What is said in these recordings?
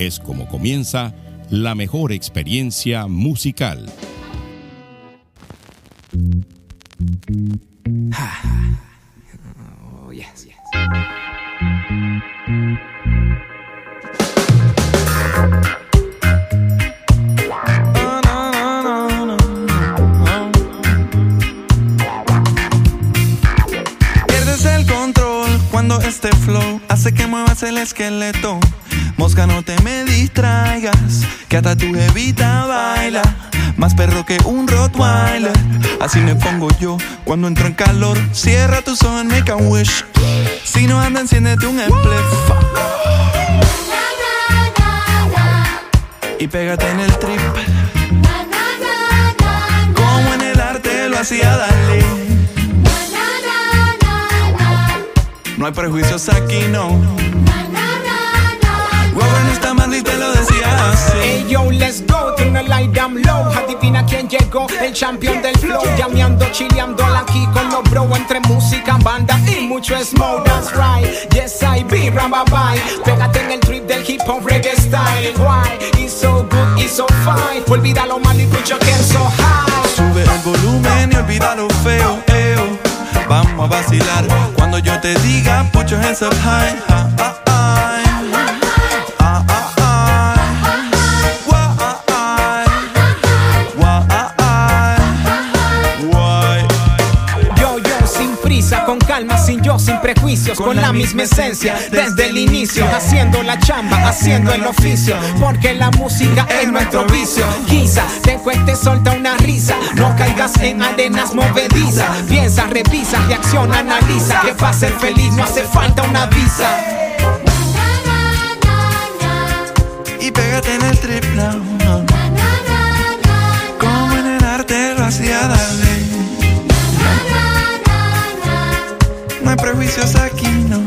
es como comienza la mejor experiencia musical. Pierdes el control cuando este flow hace que muevas el esqueleto. Mosca, no te me distraigas, que hasta tu jevita baila. Más perro que un Rottweiler. Así me pongo yo cuando entro en calor. Cierra tus ojos, make a wish. Si no anda, enciéndete un spliff. Y pégate en el trip. Como en el arte lo hacía Dalí. No hay prejuicios aquí, no. Hey yo, let's go, turn light down low. Adivina quién llegó, el champion del flow. Llameando, chileando aquí con los bro. Entre música, banda y mucho smoke. That's right, yes I be, bye. Pégate en el trip del hip hop reggae style. Why? It's so good, it's so fine. Olvida lo malo y put your hands so high. Sube el volumen y olvida lo feo, eo. Vamos a vacilar cuando yo te diga, put your hands up high. Con, la misma esencia, desde el inicio, haciendo la chamba, haciendo el oficio, porque la música es nuestro vicio. Quizá te cueste, solta una risa, no caigas en arenas movedizas, piensa, revisa, reacciona, analiza, que para ser feliz no hace falta una visa. Y pégate en el trip now. Como en el arte lo hacía. No hay prejuicios aquí, no.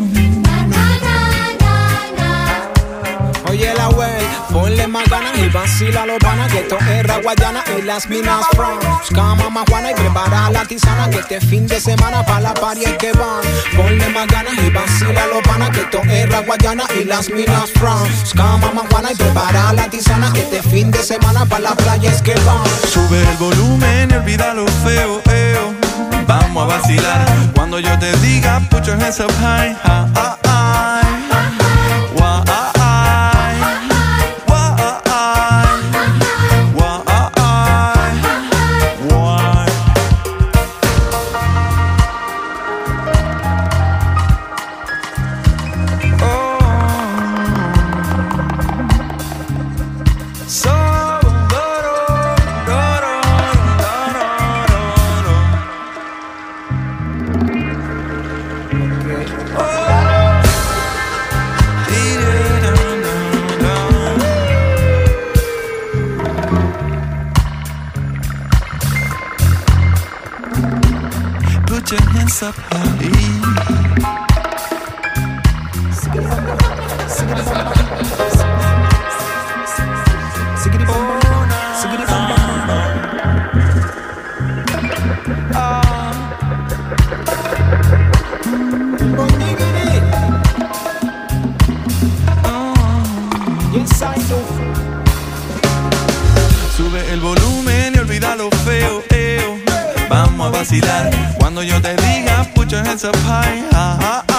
Oye la wey, ponle más ganas y vacila los panas que esto es Raguayana y las minas from Cama más Juana y prepara la tisana que este fin de semana pa' la party es que van Ponle más ganas y vacila los panas que esto es Raguayana y las minas from Cama más Juana y prepara la tisana que este fin de semana pa' la playa es que van Sube el volumen y olvida lo feo, eo. Vamos a vacilar cuando yo te diga, put your hands up high. Ah, ah. Sube el volumen y olvida lo feo, eo. Vamos a vacilar cuando yo te diga, put your hands up high.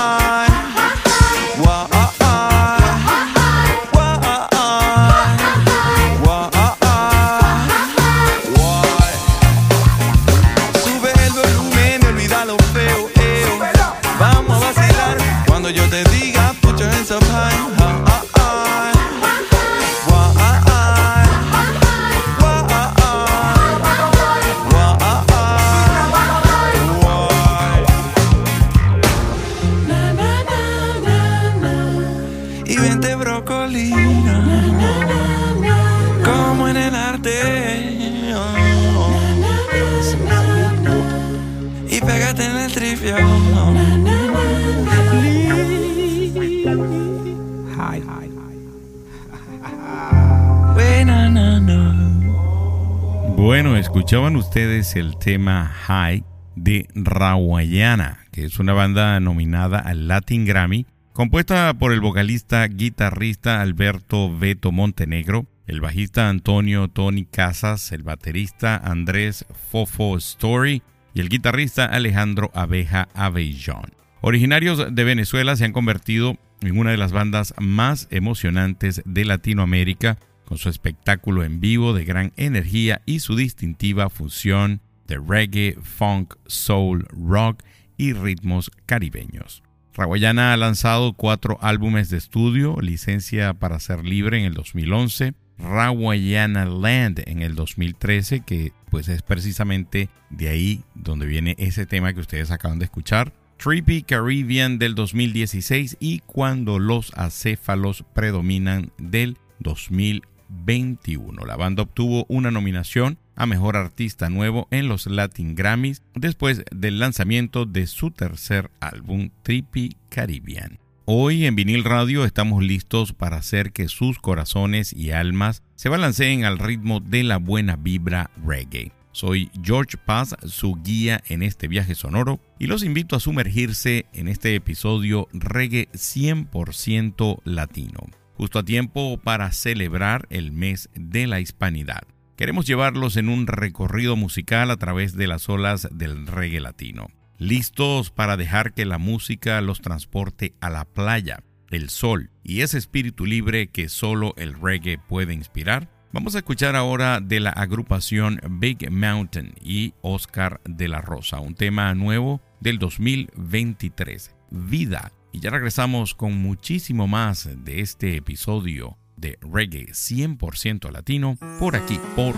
Escuchaban ustedes el tema High de Rawayana, que es una banda nominada al Latin Grammy, compuesta por el vocalista guitarrista Alberto Beto Montenegro, el bajista Antonio Tony Casas, el baterista Andrés Fofo Story y el guitarrista Alejandro Abeja Avellón. Originarios de Venezuela se han convertido en una de las bandas más emocionantes de Latinoamérica con su espectáculo en vivo de gran energía y su distintiva fusión de reggae, funk, soul, rock y ritmos caribeños. Rawayana ha lanzado cuatro álbumes de estudio, Licencia para ser libre en el 2011, Rawayana Land en el 2013, que pues es precisamente de ahí donde viene ese tema que ustedes acaban de escuchar, Trippy Caribbean del 2016 y Cuando los acéfalos predominan del 2020. 21. La banda obtuvo una nominación a Mejor Artista Nuevo en los Latin Grammys después del lanzamiento de su tercer álbum Trippy Caribbean. Hoy en Vinil Radio estamos listos para hacer que sus corazones y almas se balanceen al ritmo de la buena vibra reggae. Soy George Paz, su guía en este viaje sonoro, y los invito a sumergirse en este episodio reggae 100% latino justo a tiempo para celebrar el mes de la hispanidad. Queremos llevarlos en un recorrido musical a través de las olas del reggae latino. Listos para dejar que la música los transporte a la playa, el sol y ese espíritu libre que solo el reggae puede inspirar. Vamos a escuchar ahora de la agrupación Big Mountain y Oscar de la Rosa, un tema nuevo del 2023, Vida y ya regresamos con muchísimo más de este episodio de Reggae 100% latino por aquí, por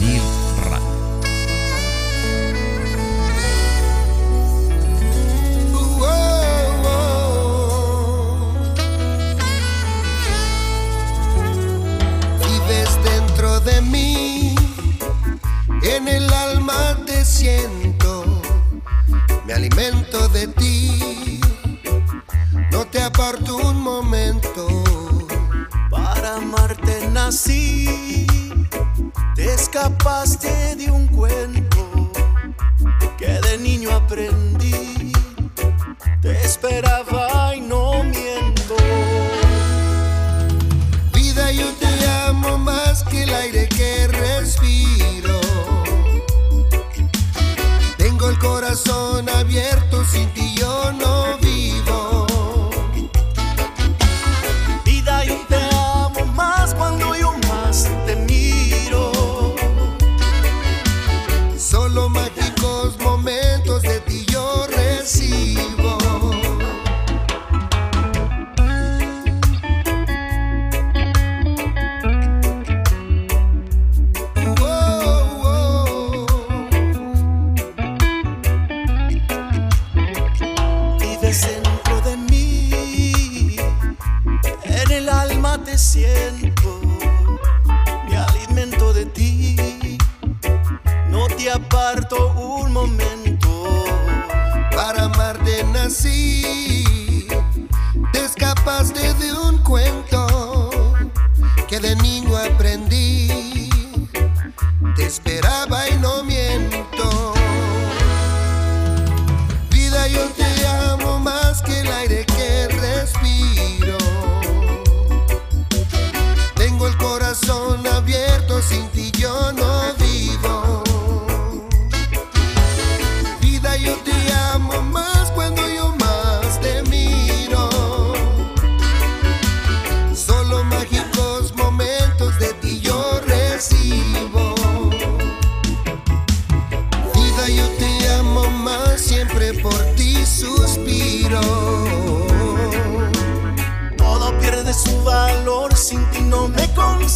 Vinil Radio. De mí, en el alma te siento, me alimento de ti te aparto un momento. Para amarte nací, te escapaste de un cuento que de niño aprendí. Te esperaba y no miento. Vida, yo te amo más que el aire que respiro. Tengo el corazón abierto, sin ti yo no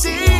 me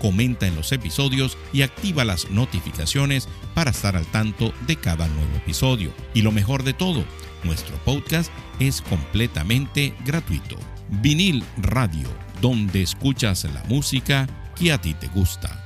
comenta en los episodios y activa las notificaciones para estar al tanto de cada nuevo episodio. Y lo mejor de todo, nuestro podcast es completamente gratuito. Vinil Radio, donde escuchas la música que a ti te gusta.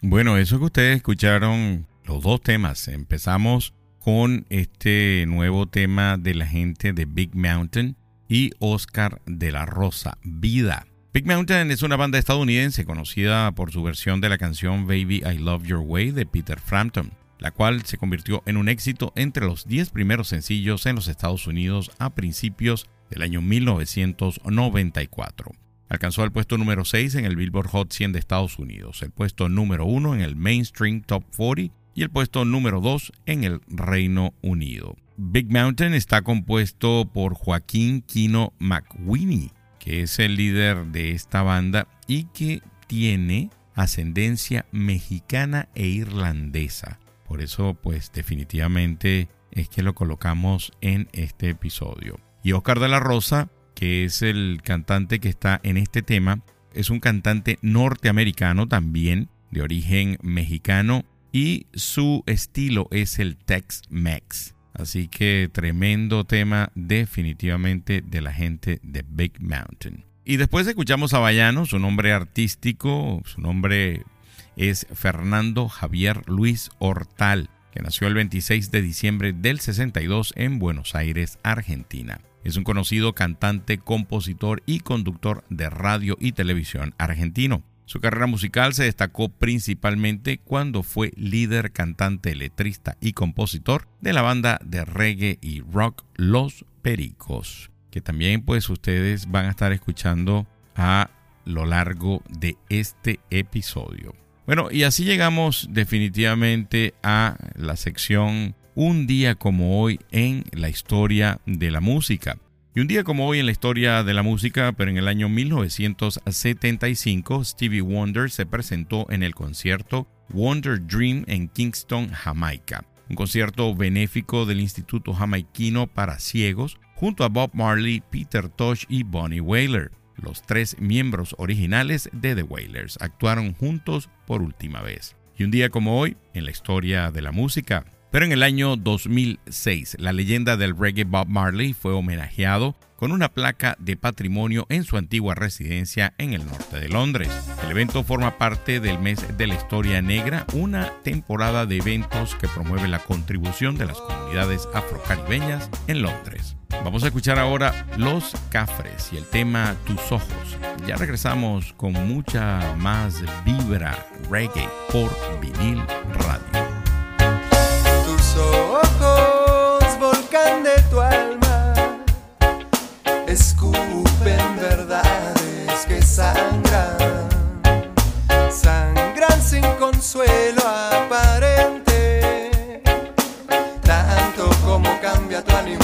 Bueno, eso que ustedes escucharon, los dos temas. Empezamos con este nuevo tema de la gente de Big Mountain y Oscar de la Rosa, Vida. Big Mountain es una banda estadounidense conocida por su versión de la canción Baby I Love Your Way de Peter Frampton, la cual se convirtió en un éxito entre los 10 primeros sencillos en los Estados Unidos a principios del año 1994. Alcanzó el puesto número 6 en el Billboard Hot 100 de Estados Unidos, el puesto número 1 en el Mainstream Top 40 y el puesto número 2 en el Reino Unido. Big Mountain está compuesto por Joaquín Kino McWinney, que es el líder de esta banda y que tiene ascendencia mexicana e irlandesa. Por eso, pues definitivamente es que lo colocamos en este episodio. Y Oscar de la Rosa, que es el cantante que está en este tema, es un cantante norteamericano también, de origen mexicano y su estilo es el Tex-Mex. Así que tremendo tema definitivamente de la gente de Big Mountain. Y después escuchamos a Bayano, su nombre artístico, su nombre es Fernando Javier Luis Hortal, que nació el 26 de diciembre del 62 en Buenos Aires, Argentina. Es un conocido cantante, compositor y conductor de radio y televisión argentino. Su carrera musical se destacó principalmente cuando fue líder, cantante, letrista y compositor de la banda de reggae y rock Los Pericos que también pues ustedes van a estar escuchando a lo largo de este episodio. Bueno, y así llegamos definitivamente a la sección Un día como hoy en la historia de la música. Y un día como hoy en la historia de la música, pero en el año 1975, Stevie Wonder se presentó en el concierto Wonder Dream en Kingston, Jamaica. Un concierto benéfico del Instituto Jamaiquino para Ciegos, junto a Bob Marley, Peter Tosh y Bonnie Whaler. Los tres miembros originales de The Wailers actuaron juntos por última vez. Y un día como hoy, en la historia de la música, pero en el año 2006, la leyenda del reggae Bob Marley fue homenajeado con una placa de patrimonio en su antigua residencia en el norte de Londres. El evento forma parte del mes de la historia negra, una temporada de eventos que promueve la contribución de las comunidades afrocaribeñas en Londres. Vamos a escuchar ahora Los Cafres y el tema Tus Ojos. Ya regresamos con mucha más vibra reggae por vinil radio. Ojos, volcán de tu alma, escupen verdades que sangran, sangran sin consuelo aparente, tanto como cambia tu ánimo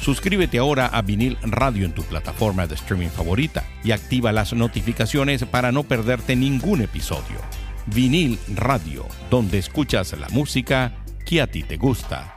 Suscríbete ahora a Vinil Radio en tu plataforma de streaming favorita y activa las notificaciones para no perderte ningún episodio. Vinil Radio, donde escuchas la música que a ti te gusta.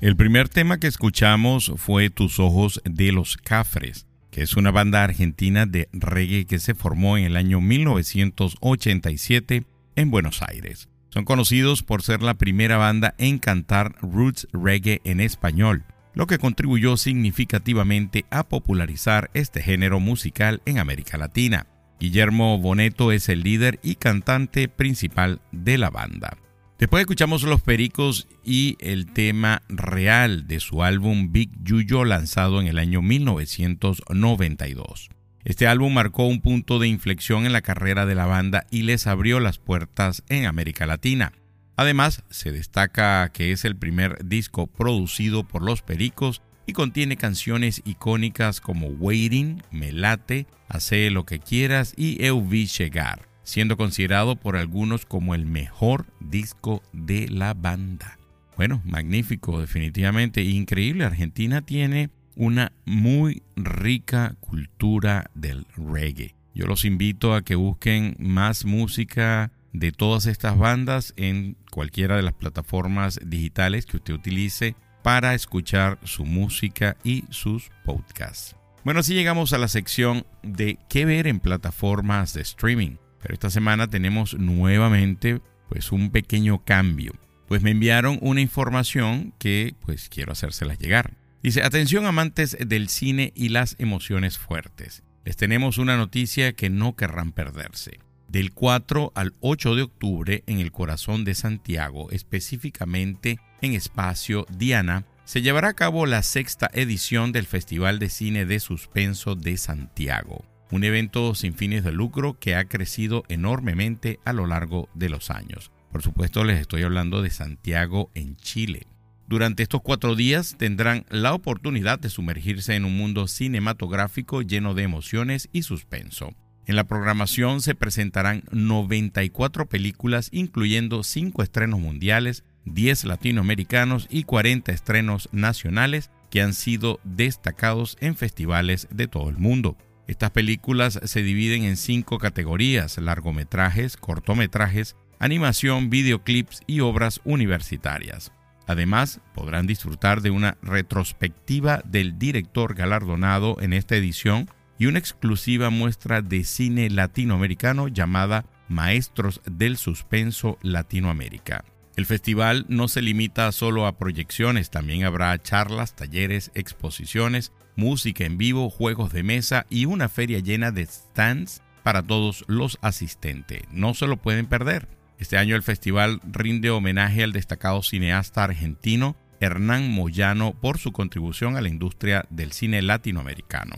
El primer tema que escuchamos fue Tus ojos de los Cafres, que es una banda argentina de reggae que se formó en el año 1987 en Buenos Aires. Son conocidos por ser la primera banda en cantar roots reggae en español, lo que contribuyó significativamente a popularizar este género musical en América Latina. Guillermo Boneto es el líder y cantante principal de la banda. Después escuchamos Los Pericos y el tema real de su álbum Big Yuyo lanzado en el año 1992. Este álbum marcó un punto de inflexión en la carrera de la banda y les abrió las puertas en América Latina. Además, se destaca que es el primer disco producido por Los Pericos y contiene canciones icónicas como Waiting, Me Late, Hace lo que quieras y Eu vi llegar siendo considerado por algunos como el mejor disco de la banda. Bueno, magnífico, definitivamente increíble. Argentina tiene una muy rica cultura del reggae. Yo los invito a que busquen más música de todas estas bandas en cualquiera de las plataformas digitales que usted utilice para escuchar su música y sus podcasts. Bueno, así llegamos a la sección de qué ver en plataformas de streaming. Pero esta semana tenemos nuevamente pues un pequeño cambio. Pues me enviaron una información que pues quiero hacérselas llegar. Dice, atención amantes del cine y las emociones fuertes. Les tenemos una noticia que no querrán perderse. Del 4 al 8 de octubre en el corazón de Santiago, específicamente en espacio Diana, se llevará a cabo la sexta edición del Festival de Cine de Suspenso de Santiago un evento sin fines de lucro que ha crecido enormemente a lo largo de los años. Por supuesto les estoy hablando de Santiago en Chile. Durante estos cuatro días tendrán la oportunidad de sumergirse en un mundo cinematográfico lleno de emociones y suspenso. En la programación se presentarán 94 películas incluyendo 5 estrenos mundiales, 10 latinoamericanos y 40 estrenos nacionales que han sido destacados en festivales de todo el mundo. Estas películas se dividen en cinco categorías, largometrajes, cortometrajes, animación, videoclips y obras universitarias. Además, podrán disfrutar de una retrospectiva del director galardonado en esta edición y una exclusiva muestra de cine latinoamericano llamada Maestros del Suspenso Latinoamérica. El festival no se limita solo a proyecciones, también habrá charlas, talleres, exposiciones, música en vivo, juegos de mesa y una feria llena de stands para todos los asistentes. No se lo pueden perder. Este año el festival rinde homenaje al destacado cineasta argentino Hernán Moyano por su contribución a la industria del cine latinoamericano.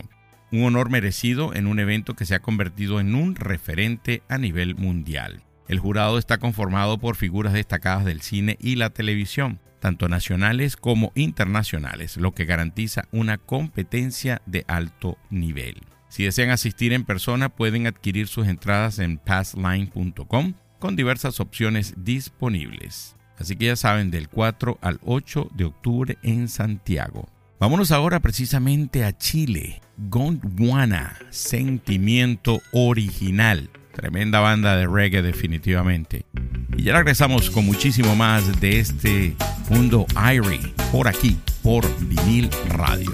Un honor merecido en un evento que se ha convertido en un referente a nivel mundial. El jurado está conformado por figuras destacadas del cine y la televisión, tanto nacionales como internacionales, lo que garantiza una competencia de alto nivel. Si desean asistir en persona, pueden adquirir sus entradas en passline.com con diversas opciones disponibles. Así que ya saben, del 4 al 8 de octubre en Santiago. Vámonos ahora precisamente a Chile. Gondwana, sentimiento original. Tremenda banda de reggae definitivamente. Y ya regresamos con muchísimo más de este mundo Irie por aquí, por vinil radio.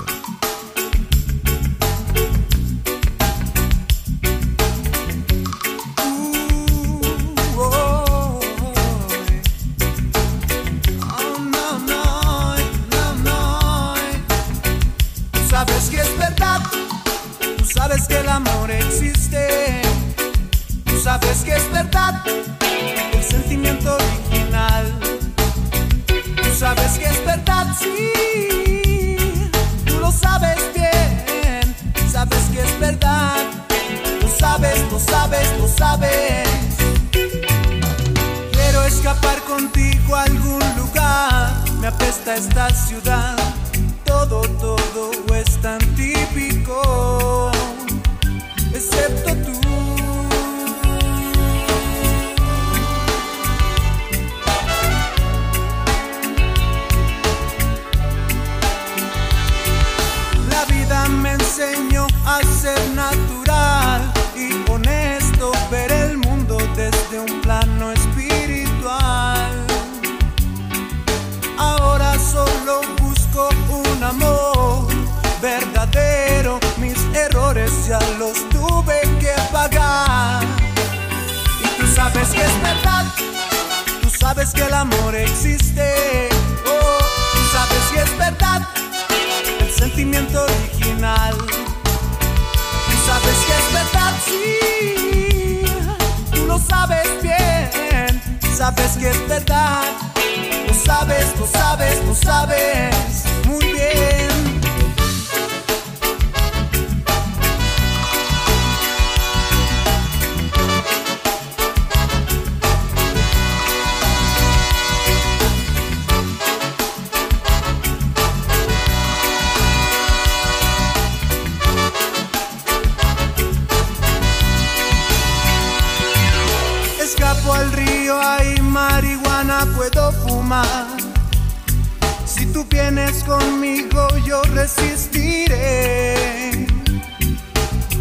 Si tú vienes conmigo, yo resistiré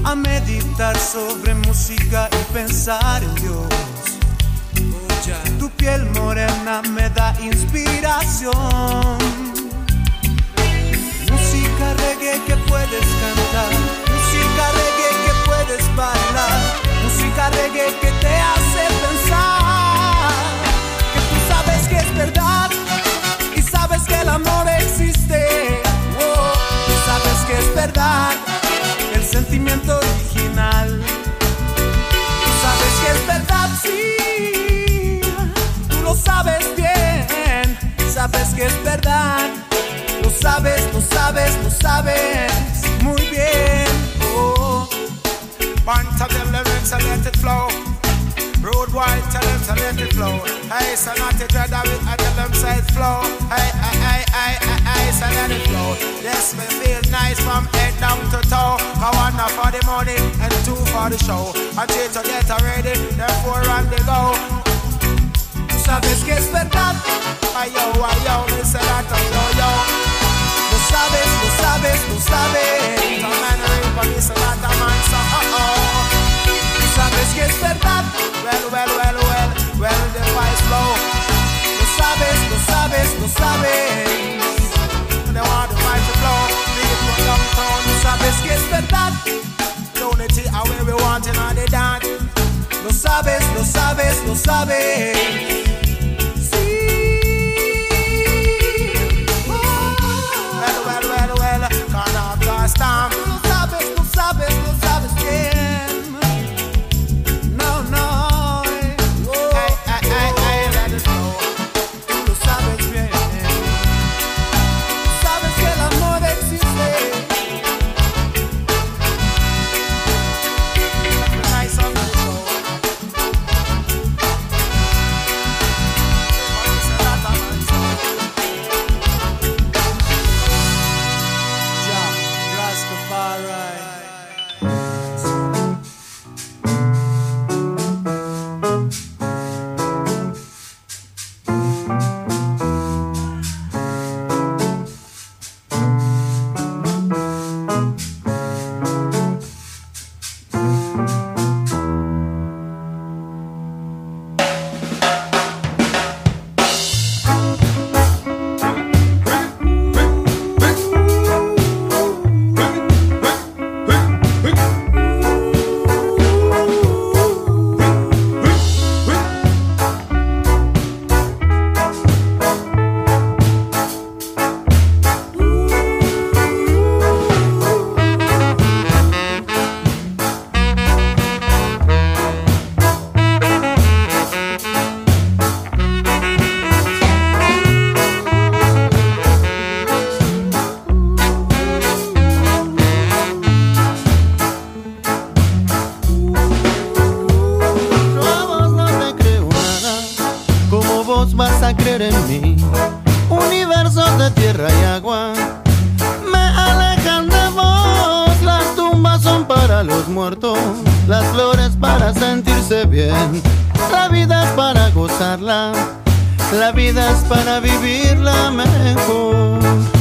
a meditar sobre música y pensar en Dios. Tu piel morena me da inspiración. Música reggae que puedes cantar, música reggae que puedes bailar, música reggae que te hace pensar el amor existe. Oh, sabes que es verdad el sentimiento original. Tú sabes que es verdad, sí. Tú lo sabes bien. Sabes que es verdad. Lo sabes, lo sabes, lo sabes muy bien. Oh. Man, tell them lyrics and let it flow. Road wide, tell them to let it flow. Hey, so not to dread of it, I tell them say flow. Hey, hey, hey, hey, hey, hey, so let it flow. Yes, me feel nice from head down to toe. I want one for the money and two for the show. I three to get ready, therefore run the go. Tú sabes que es verdad. Ay yo, ay yo, me that oh, yo, yo. Lo sabes, lo sabes, lo sabes. Man ring for me, say that a man, so uh oh. Tú sabes que es verdad. Well, well, well, well, well, the fight flow. Lo sabes, lo sabes, lo sabes. They want the fight to flow. People downtown, Tú sabes que es verdad. unity, and where we want in all the dance. Lo sabes, lo sabes, lo sabes. Bien. La vida es para gozarla, la vida es para vivirla mejor.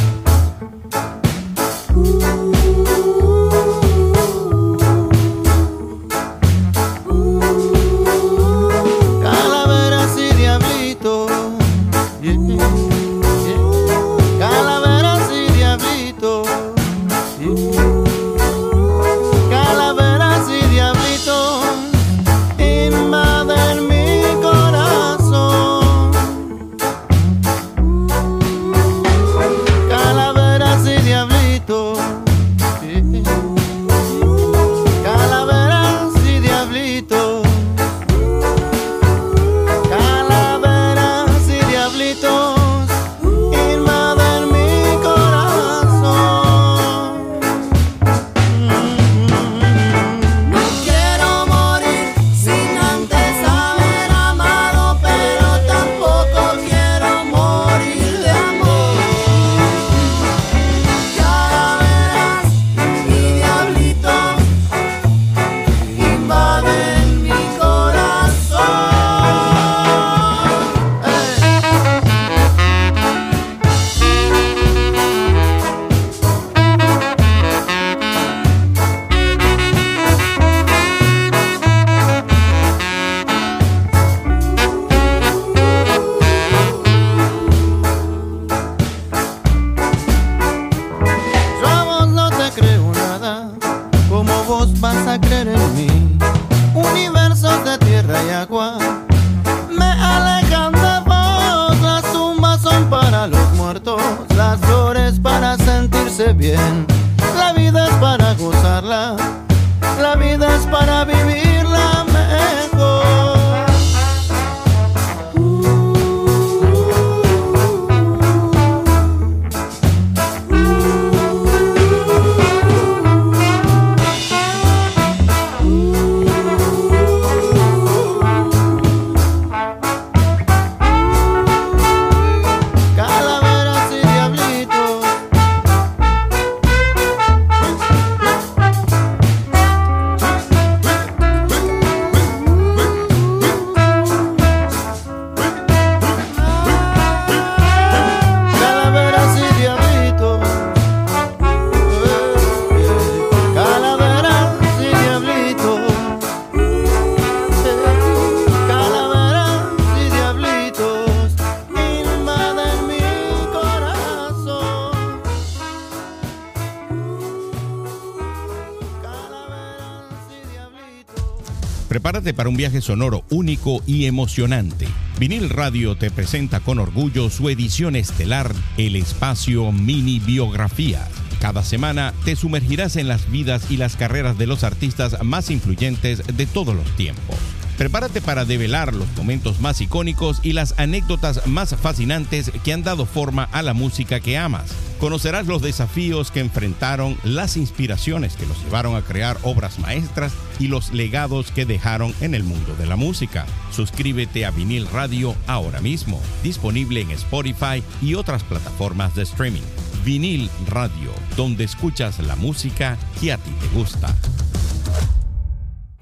Un viaje sonoro único y emocionante. Vinil Radio te presenta con orgullo su edición estelar, El Espacio Mini Biografía. Cada semana te sumergirás en las vidas y las carreras de los artistas más influyentes de todos los tiempos. Prepárate para develar los momentos más icónicos y las anécdotas más fascinantes que han dado forma a la música que amas. Conocerás los desafíos que enfrentaron, las inspiraciones que los llevaron a crear obras maestras y los legados que dejaron en el mundo de la música. Suscríbete a Vinil Radio ahora mismo, disponible en Spotify y otras plataformas de streaming. Vinil Radio, donde escuchas la música que a ti te gusta.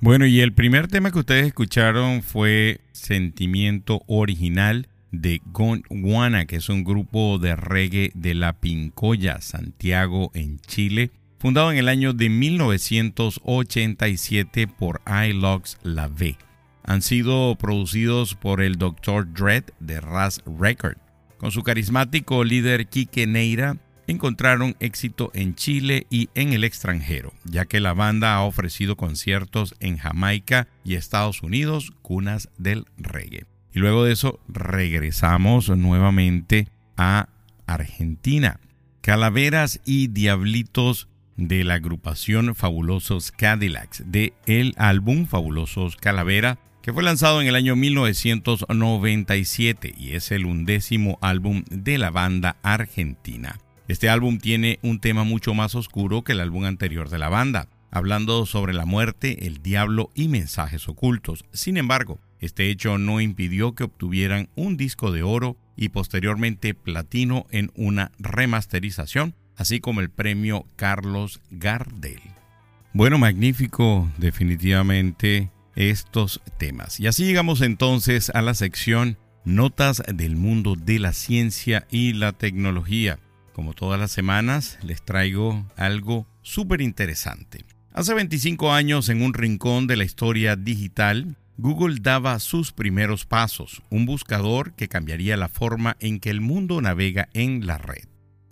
Bueno, y el primer tema que ustedes escucharon fue Sentimiento Original de Gondwana, que es un grupo de reggae de La Pincoya, Santiago, en Chile, fundado en el año de 1987 por iLogs La V. Han sido producidos por el Dr. Dread de Raz Record. Con su carismático líder Quique Neira, encontraron éxito en Chile y en el extranjero, ya que la banda ha ofrecido conciertos en Jamaica y Estados Unidos, cunas del reggae. Y luego de eso regresamos nuevamente a Argentina. Calaveras y Diablitos de la agrupación Fabulosos Cadillacs de el álbum Fabulosos Calavera que fue lanzado en el año 1997 y es el undécimo álbum de la banda argentina. Este álbum tiene un tema mucho más oscuro que el álbum anterior de la banda, hablando sobre la muerte, el diablo y mensajes ocultos. Sin embargo, este hecho no impidió que obtuvieran un disco de oro y posteriormente platino en una remasterización, así como el premio Carlos Gardel. Bueno, magnífico definitivamente estos temas. Y así llegamos entonces a la sección Notas del mundo de la ciencia y la tecnología. Como todas las semanas, les traigo algo súper interesante. Hace 25 años, en un rincón de la historia digital, Google daba sus primeros pasos, un buscador que cambiaría la forma en que el mundo navega en la red.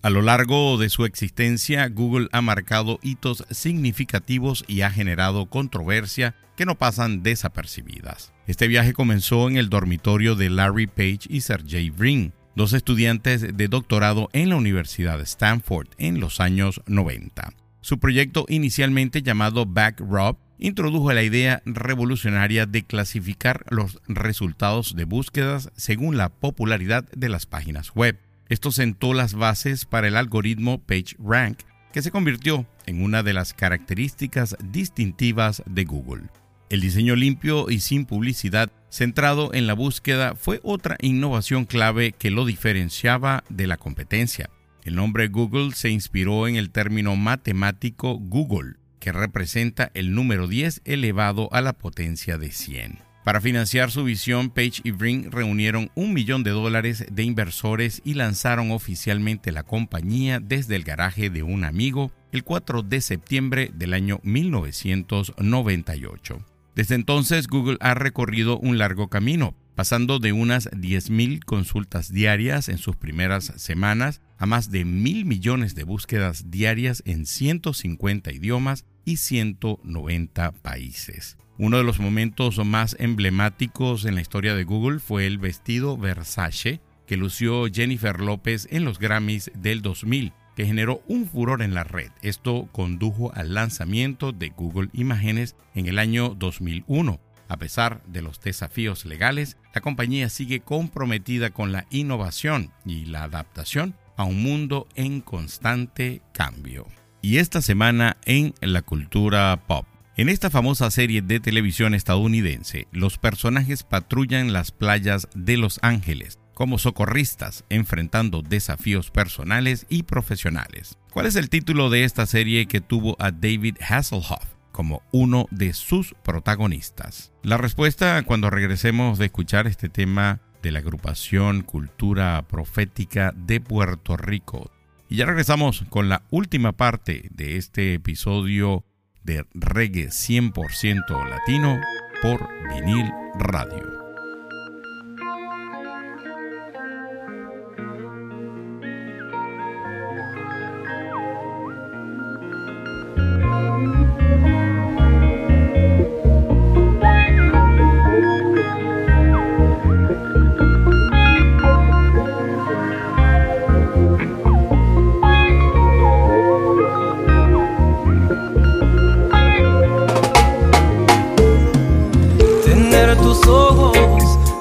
A lo largo de su existencia, Google ha marcado hitos significativos y ha generado controversia que no pasan desapercibidas. Este viaje comenzó en el dormitorio de Larry Page y Sergey Brin, dos estudiantes de doctorado en la Universidad de Stanford en los años 90. Su proyecto inicialmente llamado BackRub introdujo la idea revolucionaria de clasificar los resultados de búsquedas según la popularidad de las páginas web. Esto sentó las bases para el algoritmo PageRank, que se convirtió en una de las características distintivas de Google. El diseño limpio y sin publicidad centrado en la búsqueda fue otra innovación clave que lo diferenciaba de la competencia. El nombre Google se inspiró en el término matemático Google, que representa el número 10 elevado a la potencia de 100. Para financiar su visión, Page y Brin reunieron un millón de dólares de inversores y lanzaron oficialmente la compañía desde el garaje de un amigo el 4 de septiembre del año 1998. Desde entonces, Google ha recorrido un largo camino, pasando de unas 10.000 consultas diarias en sus primeras semanas a más de mil millones de búsquedas diarias en 150 idiomas y 190 países. Uno de los momentos más emblemáticos en la historia de Google fue el vestido Versace que lució Jennifer López en los Grammys del 2000, que generó un furor en la red. Esto condujo al lanzamiento de Google Imágenes en el año 2001. A pesar de los desafíos legales, la compañía sigue comprometida con la innovación y la adaptación a un mundo en constante cambio. Y esta semana en la cultura pop. En esta famosa serie de televisión estadounidense, los personajes patrullan las playas de Los Ángeles como socorristas, enfrentando desafíos personales y profesionales. ¿Cuál es el título de esta serie que tuvo a David Hasselhoff como uno de sus protagonistas? La respuesta cuando regresemos de escuchar este tema de la agrupación Cultura Profética de Puerto Rico. Y ya regresamos con la última parte de este episodio de reggae 100% latino por vinil radio.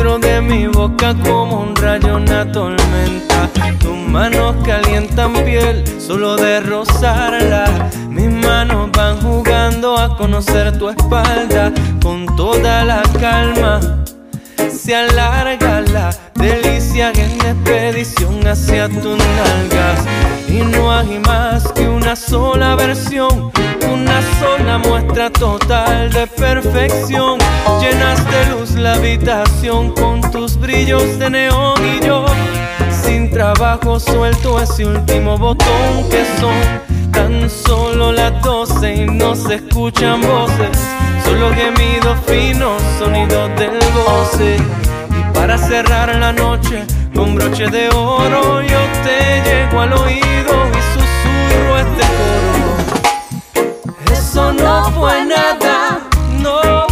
de mi boca como un rayo, una tormenta. Tus manos calientan piel solo de rozarla. Mis manos van jugando a conocer tu espalda con toda la calma. Se alarga la delicia en expedición hacia tus nalgas. Y no hay más que una sola versión una sola muestra total de perfección. Llenas de luz la habitación con tus brillos de neón y yo sin trabajo suelto ese último botón que son tan solo las doce y no se escuchan voces, solo gemidos finos, sonidos del goce. Y para cerrar la noche con broche de oro yo te llego al oído y susurro este coro eso no fue nada, no.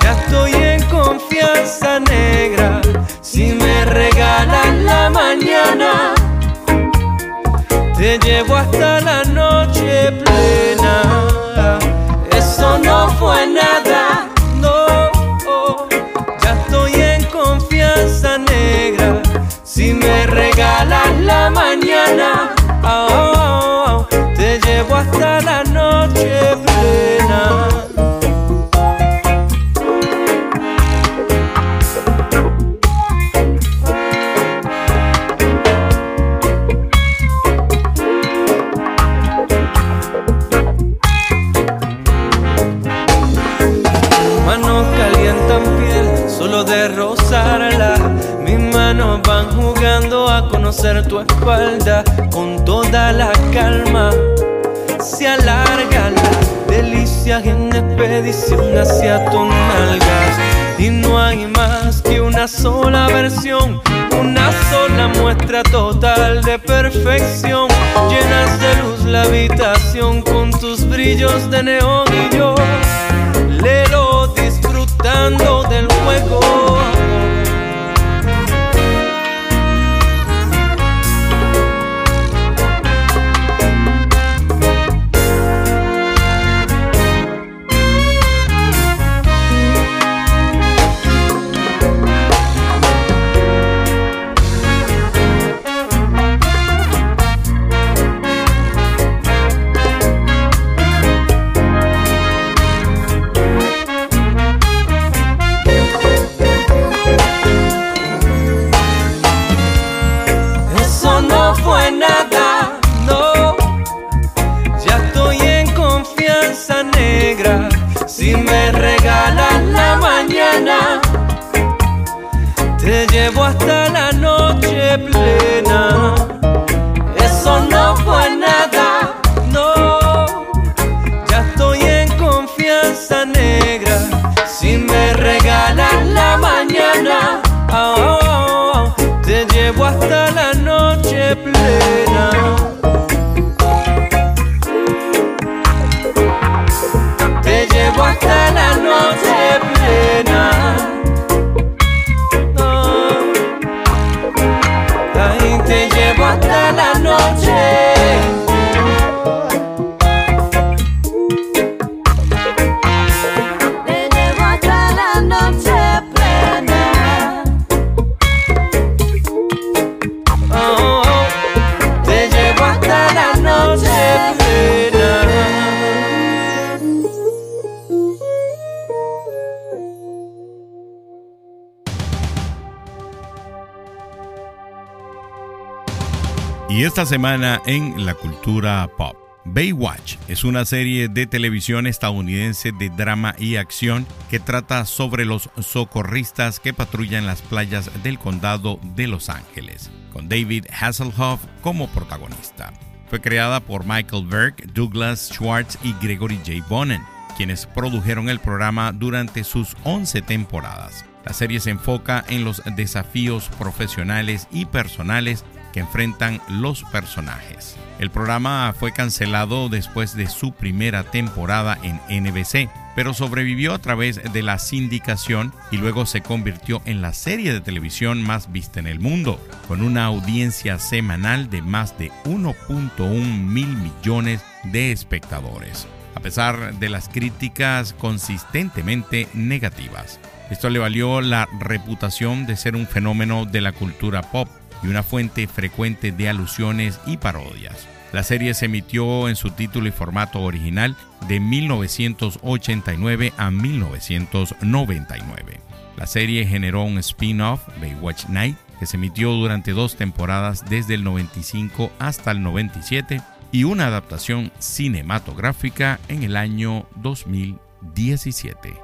Ya estoy en confianza negra. Si me regalan la mañana, te llevo hasta la noche plena. Eso no fue nada, mañana, oh, te llevo hasta la expedición hacia tus nalgas. Y no hay más que una sola versión, una sola muestra total de perfección. Llenas de luz la habitación con tus brillos de neón plena. Eso no fue semana en la cultura pop. Baywatch es una serie de televisión estadounidense de drama y acción que trata sobre los socorristas que patrullan las playas del condado de Los Ángeles, con David Hasselhoff como protagonista. Fue creada por Michael Berg, Douglas Schwartz y Gregory J. Bonnen, quienes produjeron el programa durante sus 11 temporadas. La serie se enfoca en los desafíos profesionales y personales que enfrentan los personajes. El programa fue cancelado después de su primera temporada en NBC, pero sobrevivió a través de la sindicación y luego se convirtió en la serie de televisión más vista en el mundo, con una audiencia semanal de más de 1.1 mil millones de espectadores, a pesar de las críticas consistentemente negativas. Esto le valió la reputación de ser un fenómeno de la cultura pop y una fuente frecuente de alusiones y parodias. La serie se emitió en su título y formato original de 1989 a 1999. La serie generó un spin-off, Baywatch Night, que se emitió durante dos temporadas desde el 95 hasta el 97 y una adaptación cinematográfica en el año 2017.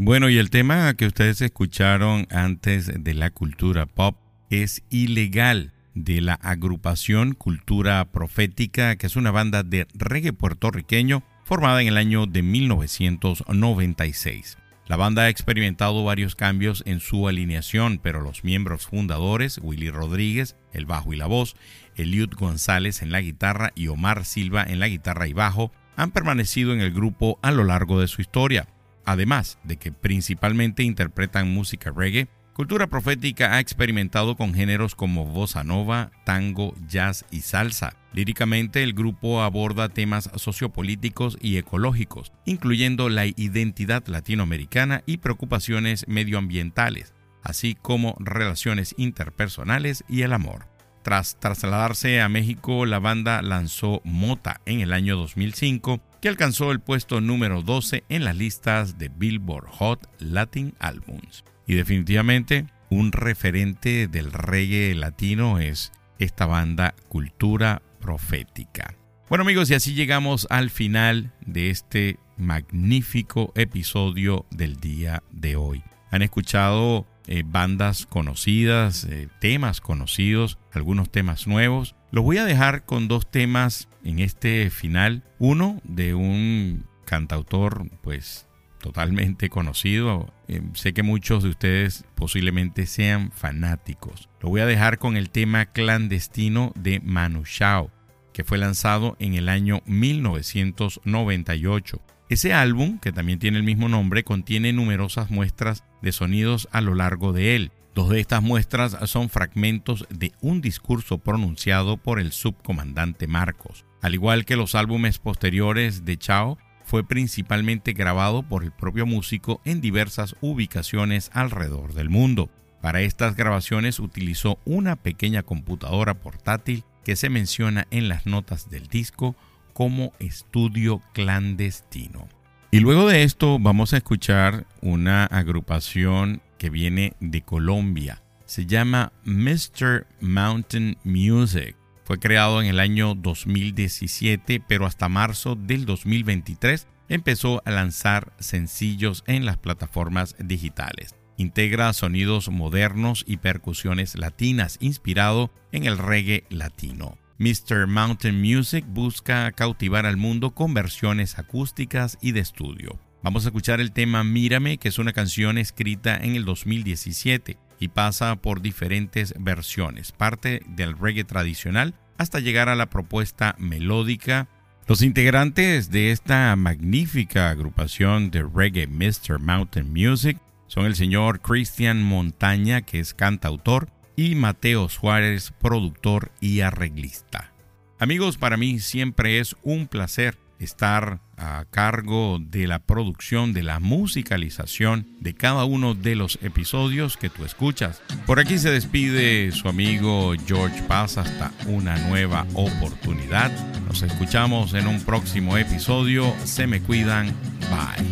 Bueno, y el tema que ustedes escucharon antes de la cultura pop es ilegal de la agrupación Cultura Profética, que es una banda de reggae puertorriqueño formada en el año de 1996. La banda ha experimentado varios cambios en su alineación, pero los miembros fundadores, Willy Rodríguez, el bajo y la voz, Eliud González en la guitarra y Omar Silva en la guitarra y bajo, han permanecido en el grupo a lo largo de su historia. Además de que principalmente interpretan música reggae, Cultura Profética ha experimentado con géneros como bossa nova, tango, jazz y salsa. Líricamente, el grupo aborda temas sociopolíticos y ecológicos, incluyendo la identidad latinoamericana y preocupaciones medioambientales, así como relaciones interpersonales y el amor. Tras trasladarse a México, la banda lanzó Mota en el año 2005, que alcanzó el puesto número 12 en las listas de Billboard Hot Latin Albums. Y definitivamente un referente del reggae latino es esta banda Cultura Profética. Bueno amigos, y así llegamos al final de este magnífico episodio del día de hoy. Han escuchado eh, bandas conocidas, eh, temas conocidos, algunos temas nuevos. Los voy a dejar con dos temas en este final. Uno de un cantautor pues totalmente conocido. Eh, sé que muchos de ustedes posiblemente sean fanáticos. Lo voy a dejar con el tema clandestino de Manu Chao, que fue lanzado en el año 1998. Ese álbum, que también tiene el mismo nombre, contiene numerosas muestras de sonidos a lo largo de él. Dos de estas muestras son fragmentos de un discurso pronunciado por el subcomandante Marcos. Al igual que los álbumes posteriores de Chao, fue principalmente grabado por el propio músico en diversas ubicaciones alrededor del mundo. Para estas grabaciones utilizó una pequeña computadora portátil que se menciona en las notas del disco como estudio clandestino. Y luego de esto vamos a escuchar una agrupación que viene de Colombia. Se llama Mr. Mountain Music. Fue creado en el año 2017, pero hasta marzo del 2023 empezó a lanzar sencillos en las plataformas digitales. Integra sonidos modernos y percusiones latinas inspirado en el reggae latino. Mr. Mountain Music busca cautivar al mundo con versiones acústicas y de estudio. Vamos a escuchar el tema Mírame, que es una canción escrita en el 2017 y pasa por diferentes versiones, parte del reggae tradicional hasta llegar a la propuesta melódica. Los integrantes de esta magnífica agrupación de reggae Mr. Mountain Music son el señor Cristian Montaña, que es cantautor, y Mateo Suárez, productor y arreglista. Amigos, para mí siempre es un placer estar a cargo de la producción, de la musicalización de cada uno de los episodios que tú escuchas. Por aquí se despide su amigo George Paz hasta una nueva oportunidad. Nos escuchamos en un próximo episodio. Se me cuidan. Bye.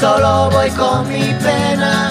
Solo voy con mi pena,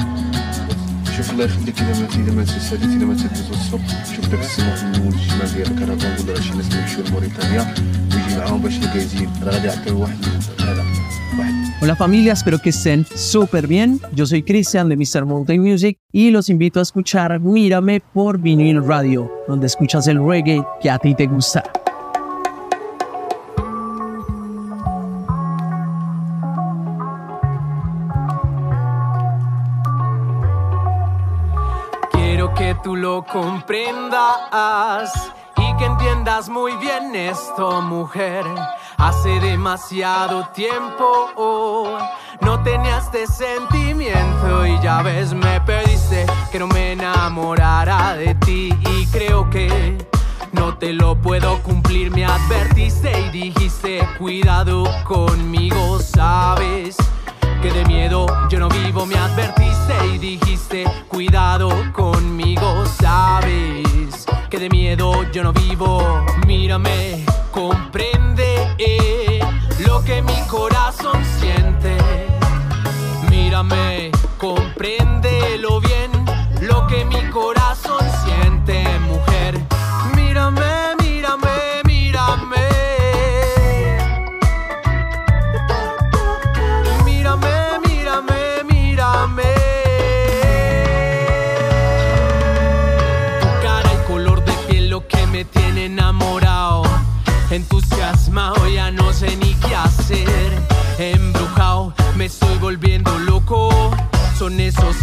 شوف الله يخليك الا ما الا ما تساليت الا ما تهز السوق شوف داك السماح من الشمال ديال الكرفان ولا شي ناس كيمشيو لموريتانيا ويجي معاهم باش الكازين راه غادي يعطيو واحد هذا Hola familia, espero que estén súper bien. Yo soy Cristian de Mr. Mountain Music y los invito a escuchar Mírame por Vinil Radio, donde escuchas el reggae que a ti te gusta. Comprendas y que entiendas muy bien esto, mujer. Hace demasiado tiempo no tenías este sentimiento y ya ves, me pediste que no me enamorara de ti y creo que no te lo puedo cumplir. Me advertiste y dijiste, cuidado conmigo, yo no vivo, mírame, comprende eh, lo que mi corazón siente, mírame,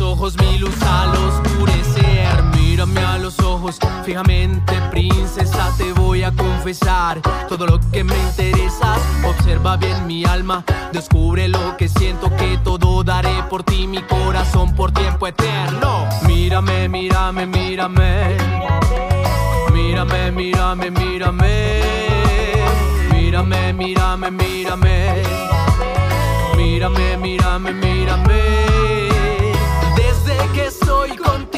ojos mi luz al oscurecer. Mírame a los ojos fijamente, princesa, te voy a confesar todo lo que me interesas. Observa bien mi alma, descubre lo que siento, que todo daré por ti, mi corazón por tiempo eterno. Mírame, mírame, mírame. Mírame, mírame, mírame. Mírame, mírame, mírame. Mírame, mírame, mírame. Desde que estoy contigo